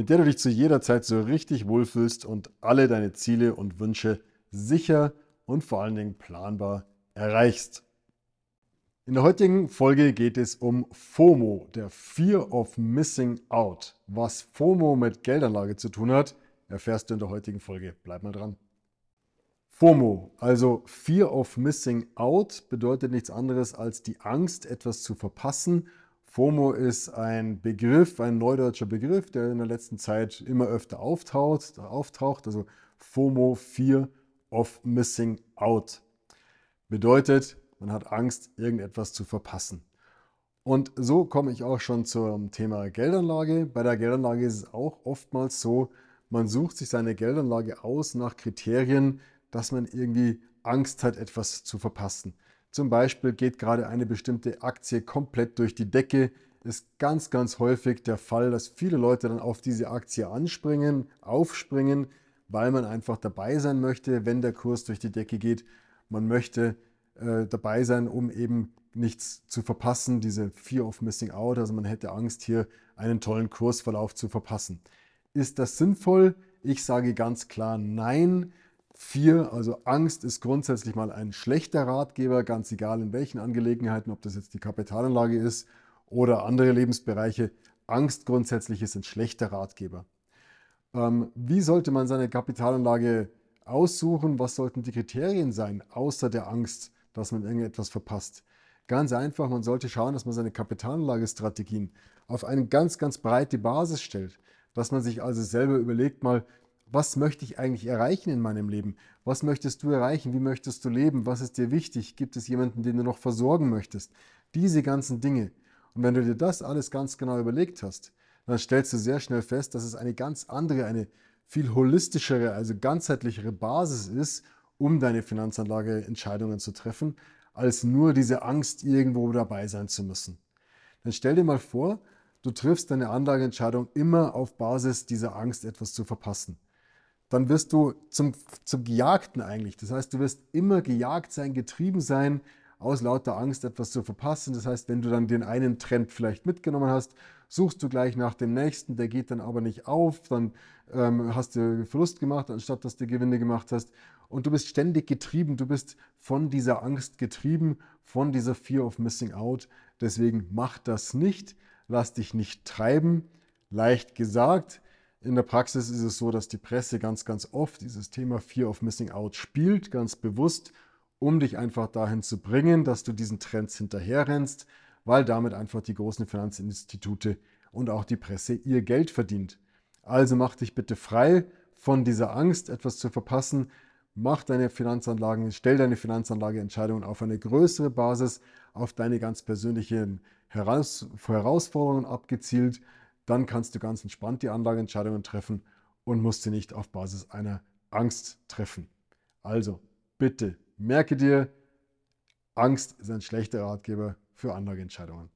mit der du dich zu jeder Zeit so richtig wohlfühlst und alle deine Ziele und Wünsche sicher und vor allen Dingen planbar erreichst. In der heutigen Folge geht es um FOMO, der Fear of Missing Out. Was FOMO mit Geldanlage zu tun hat, erfährst du in der heutigen Folge. Bleib mal dran. FOMO, also Fear of Missing Out, bedeutet nichts anderes als die Angst, etwas zu verpassen FOMO ist ein Begriff, ein neudeutscher Begriff, der in der letzten Zeit immer öfter auftaucht, auftaucht also FOMO, Fear of Missing Out. Bedeutet, man hat Angst, irgendetwas zu verpassen. Und so komme ich auch schon zum Thema Geldanlage. Bei der Geldanlage ist es auch oftmals so, man sucht sich seine Geldanlage aus nach Kriterien, dass man irgendwie Angst hat, etwas zu verpassen. Zum Beispiel geht gerade eine bestimmte Aktie komplett durch die Decke. Ist ganz, ganz häufig der Fall, dass viele Leute dann auf diese Aktie anspringen, aufspringen, weil man einfach dabei sein möchte, wenn der Kurs durch die Decke geht. Man möchte äh, dabei sein, um eben nichts zu verpassen, diese Fear of Missing Out. Also man hätte Angst, hier einen tollen Kursverlauf zu verpassen. Ist das sinnvoll? Ich sage ganz klar nein. Vier, also Angst ist grundsätzlich mal ein schlechter Ratgeber, ganz egal in welchen Angelegenheiten, ob das jetzt die Kapitalanlage ist oder andere Lebensbereiche. Angst grundsätzlich ist ein schlechter Ratgeber. Ähm, wie sollte man seine Kapitalanlage aussuchen? Was sollten die Kriterien sein, außer der Angst, dass man irgendetwas verpasst? Ganz einfach, man sollte schauen, dass man seine Kapitalanlagestrategien auf eine ganz, ganz breite Basis stellt. Dass man sich also selber überlegt mal, was möchte ich eigentlich erreichen in meinem Leben? Was möchtest du erreichen? Wie möchtest du leben? Was ist dir wichtig? Gibt es jemanden, den du noch versorgen möchtest? Diese ganzen Dinge. Und wenn du dir das alles ganz genau überlegt hast, dann stellst du sehr schnell fest, dass es eine ganz andere, eine viel holistischere, also ganzheitlichere Basis ist, um deine Finanzanlageentscheidungen zu treffen, als nur diese Angst, irgendwo dabei sein zu müssen. Dann stell dir mal vor, du triffst deine Anlageentscheidung immer auf Basis dieser Angst, etwas zu verpassen dann wirst du zum, zum Gejagten eigentlich. Das heißt, du wirst immer gejagt sein, getrieben sein, aus lauter Angst etwas zu verpassen. Das heißt, wenn du dann den einen Trend vielleicht mitgenommen hast, suchst du gleich nach dem nächsten, der geht dann aber nicht auf, dann ähm, hast du Verlust gemacht, anstatt dass du Gewinne gemacht hast. Und du bist ständig getrieben, du bist von dieser Angst getrieben, von dieser Fear of Missing Out. Deswegen mach das nicht, lass dich nicht treiben. Leicht gesagt, in der Praxis ist es so, dass die Presse ganz, ganz oft dieses Thema Fear of Missing Out spielt, ganz bewusst, um dich einfach dahin zu bringen, dass du diesen Trends hinterherrennst, weil damit einfach die großen Finanzinstitute und auch die Presse ihr Geld verdient. Also mach dich bitte frei von dieser Angst, etwas zu verpassen. Mach deine Finanzanlagen, stell deine Finanzanlageentscheidungen auf eine größere Basis, auf deine ganz persönlichen Herausforderungen abgezielt dann kannst du ganz entspannt die Anlageentscheidungen treffen und musst sie nicht auf Basis einer Angst treffen. Also bitte merke dir, Angst ist ein schlechter Ratgeber für Anlageentscheidungen.